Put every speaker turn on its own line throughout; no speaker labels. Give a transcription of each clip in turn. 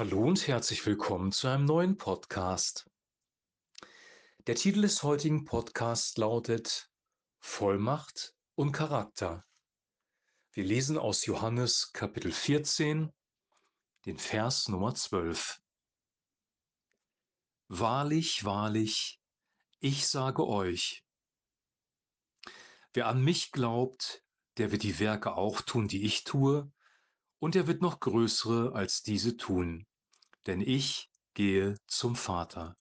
Hallo und herzlich willkommen zu einem neuen Podcast. Der Titel des heutigen Podcasts lautet Vollmacht und Charakter. Wir lesen aus Johannes Kapitel 14, den Vers Nummer 12. Wahrlich, wahrlich, ich sage euch, wer an mich glaubt, der wird die Werke auch tun, die ich tue, und er wird noch größere als diese tun, denn ich gehe zum Vater.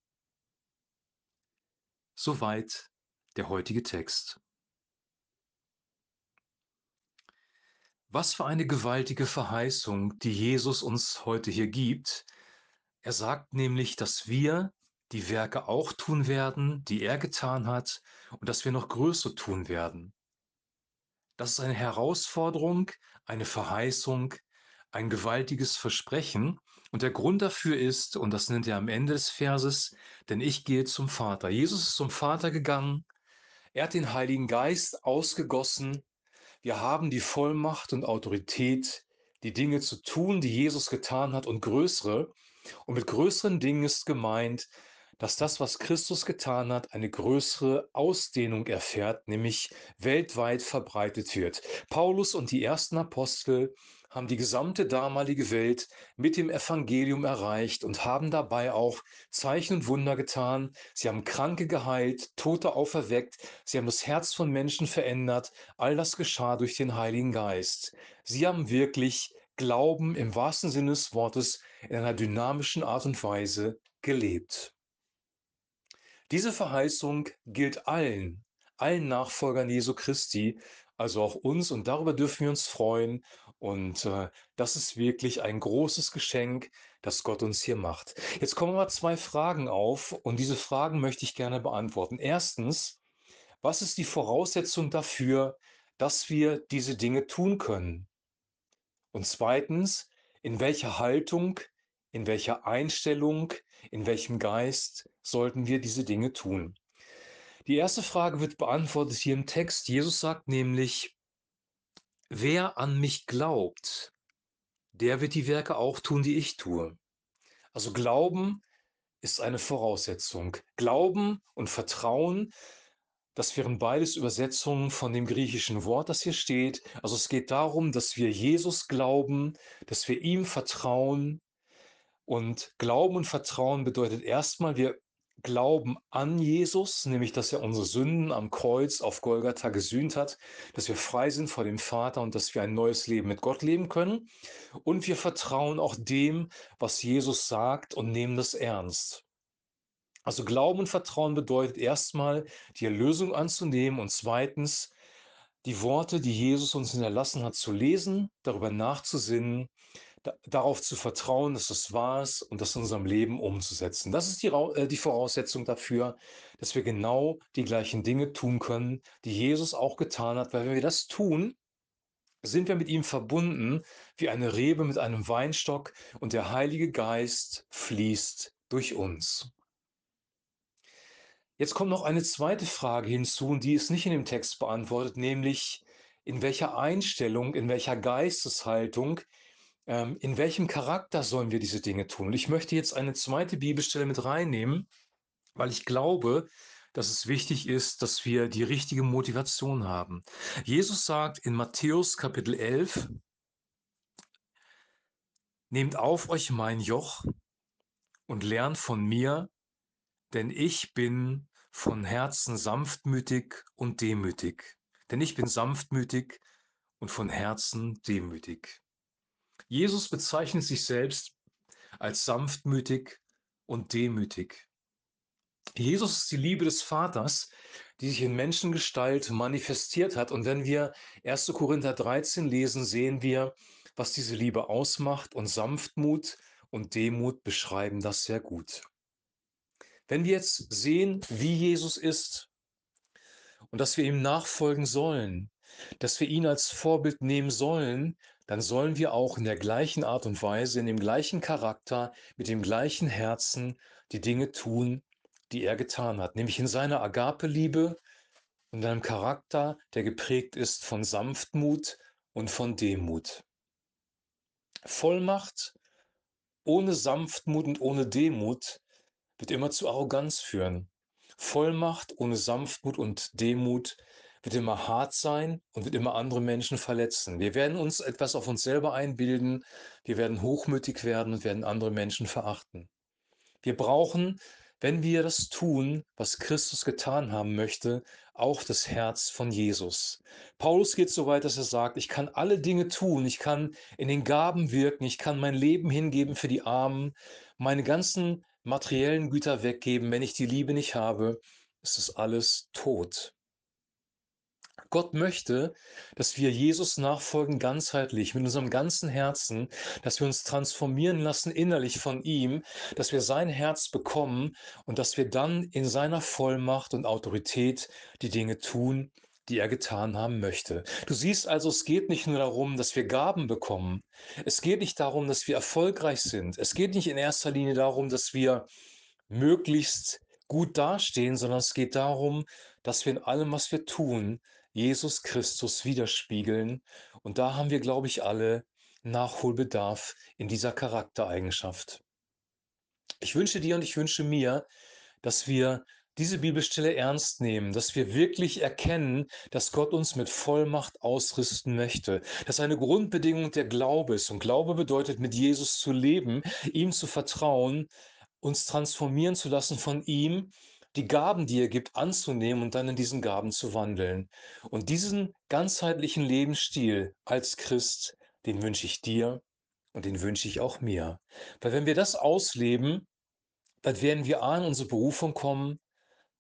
Soweit der heutige Text. Was für eine gewaltige Verheißung, die Jesus uns heute hier gibt. Er sagt nämlich, dass wir die Werke auch tun werden, die er getan hat, und dass wir noch größere tun werden. Das ist eine Herausforderung, eine Verheißung, ein gewaltiges Versprechen. Und der Grund dafür ist, und das nennt er am Ende des Verses, denn ich gehe zum Vater. Jesus ist zum Vater gegangen. Er hat den Heiligen Geist ausgegossen. Wir haben die Vollmacht und Autorität, die Dinge zu tun, die Jesus getan hat und größere. Und mit größeren Dingen ist gemeint, dass das, was Christus getan hat, eine größere Ausdehnung erfährt, nämlich weltweit verbreitet wird. Paulus und die ersten Apostel haben die gesamte damalige Welt mit dem Evangelium erreicht und haben dabei auch Zeichen und Wunder getan. Sie haben Kranke geheilt, Tote auferweckt, sie haben das Herz von Menschen verändert. All das geschah durch den Heiligen Geist. Sie haben wirklich Glauben im wahrsten Sinne des Wortes in einer dynamischen Art und Weise gelebt. Diese Verheißung gilt allen, allen Nachfolgern Jesu Christi, also auch uns, und darüber dürfen wir uns freuen und äh, das ist wirklich ein großes Geschenk, das Gott uns hier macht. Jetzt kommen aber zwei Fragen auf und diese Fragen möchte ich gerne beantworten. Erstens, was ist die Voraussetzung dafür, dass wir diese Dinge tun können? Und zweitens, in welcher Haltung, in welcher Einstellung, in welchem Geist sollten wir diese Dinge tun? Die erste Frage wird beantwortet hier im Text. Jesus sagt nämlich, Wer an mich glaubt, der wird die Werke auch tun, die ich tue. Also Glauben ist eine Voraussetzung. Glauben und Vertrauen, das wären beides Übersetzungen von dem griechischen Wort, das hier steht. Also es geht darum, dass wir Jesus glauben, dass wir ihm vertrauen. Und Glauben und Vertrauen bedeutet erstmal, wir Glauben an Jesus, nämlich dass er unsere Sünden am Kreuz auf Golgatha gesühnt hat, dass wir frei sind vor dem Vater und dass wir ein neues Leben mit Gott leben können. Und wir vertrauen auch dem, was Jesus sagt und nehmen das ernst. Also Glauben und Vertrauen bedeutet erstmal, die Erlösung anzunehmen und zweitens, die Worte, die Jesus uns hinterlassen hat, zu lesen, darüber nachzusinnen darauf zu vertrauen, dass es wahr ist und das in unserem Leben umzusetzen. Das ist die, äh, die Voraussetzung dafür, dass wir genau die gleichen Dinge tun können, die Jesus auch getan hat, weil wenn wir das tun, sind wir mit ihm verbunden wie eine Rebe mit einem Weinstock und der Heilige Geist fließt durch uns. Jetzt kommt noch eine zweite Frage hinzu, und die ist nicht in dem Text beantwortet, nämlich in welcher Einstellung, in welcher Geisteshaltung ähm, in welchem Charakter sollen wir diese Dinge tun? Und ich möchte jetzt eine zweite Bibelstelle mit reinnehmen, weil ich glaube, dass es wichtig ist, dass wir die richtige Motivation haben. Jesus sagt in Matthäus Kapitel 11, Nehmt auf euch mein Joch und lernt von mir, denn ich bin von Herzen sanftmütig und demütig. Denn ich bin sanftmütig und von Herzen demütig. Jesus bezeichnet sich selbst als sanftmütig und demütig. Jesus ist die Liebe des Vaters, die sich in Menschengestalt manifestiert hat. Und wenn wir 1. Korinther 13 lesen, sehen wir, was diese Liebe ausmacht. Und Sanftmut und Demut beschreiben das sehr gut. Wenn wir jetzt sehen, wie Jesus ist und dass wir ihm nachfolgen sollen, dass wir ihn als Vorbild nehmen sollen, dann sollen wir auch in der gleichen Art und Weise, in dem gleichen Charakter, mit dem gleichen Herzen die Dinge tun, die er getan hat, nämlich in seiner Agape-Liebe und einem Charakter, der geprägt ist von Sanftmut und von Demut. Vollmacht ohne Sanftmut und ohne Demut wird immer zu Arroganz führen. Vollmacht ohne Sanftmut und Demut wird immer hart sein und wird immer andere Menschen verletzen. Wir werden uns etwas auf uns selber einbilden, wir werden hochmütig werden und werden andere Menschen verachten. Wir brauchen, wenn wir das tun, was Christus getan haben möchte, auch das Herz von Jesus. Paulus geht so weit, dass er sagt, ich kann alle Dinge tun, ich kann in den Gaben wirken, ich kann mein Leben hingeben für die Armen, meine ganzen materiellen Güter weggeben, wenn ich die Liebe nicht habe, ist es alles tot. Gott möchte, dass wir Jesus nachfolgen ganzheitlich, mit unserem ganzen Herzen, dass wir uns transformieren lassen innerlich von ihm, dass wir sein Herz bekommen und dass wir dann in seiner Vollmacht und Autorität die Dinge tun, die er getan haben möchte. Du siehst also, es geht nicht nur darum, dass wir Gaben bekommen. Es geht nicht darum, dass wir erfolgreich sind. Es geht nicht in erster Linie darum, dass wir möglichst gut dastehen, sondern es geht darum, dass wir in allem, was wir tun, Jesus Christus widerspiegeln. Und da haben wir, glaube ich, alle Nachholbedarf in dieser Charaktereigenschaft. Ich wünsche dir und ich wünsche mir, dass wir diese Bibelstelle ernst nehmen, dass wir wirklich erkennen, dass Gott uns mit Vollmacht ausrüsten möchte, dass eine Grundbedingung der Glaube ist. Und Glaube bedeutet, mit Jesus zu leben, ihm zu vertrauen, uns transformieren zu lassen von ihm die Gaben, die er gibt, anzunehmen und dann in diesen Gaben zu wandeln. Und diesen ganzheitlichen Lebensstil als Christ, den wünsche ich dir und den wünsche ich auch mir. Weil wenn wir das ausleben, dann werden wir A in unsere Berufung kommen,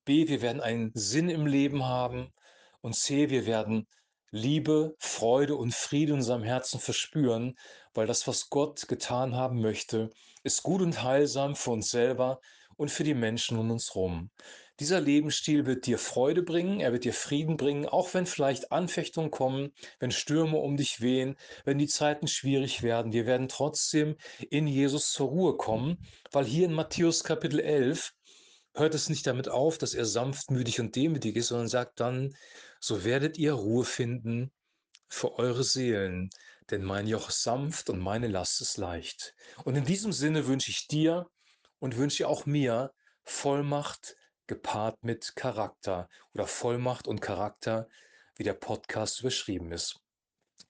B, wir werden einen Sinn im Leben haben und C, wir werden Liebe, Freude und Friede in unserem Herzen verspüren, weil das, was Gott getan haben möchte, ist gut und heilsam für uns selber und für die Menschen um uns herum. Dieser Lebensstil wird dir Freude bringen, er wird dir Frieden bringen, auch wenn vielleicht Anfechtungen kommen, wenn Stürme um dich wehen, wenn die Zeiten schwierig werden. Wir werden trotzdem in Jesus zur Ruhe kommen, weil hier in Matthäus Kapitel 11 hört es nicht damit auf, dass er sanftmütig und demütig ist, sondern sagt dann, so werdet ihr Ruhe finden für eure Seelen, denn mein Joch ist sanft und meine Last ist leicht. Und in diesem Sinne wünsche ich dir und wünsche auch mir Vollmacht gepaart mit Charakter oder Vollmacht und Charakter, wie der Podcast überschrieben ist.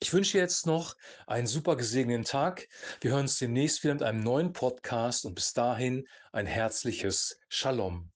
Ich wünsche jetzt noch einen super gesegneten Tag. Wir hören uns demnächst wieder mit einem neuen Podcast und bis dahin ein herzliches Shalom.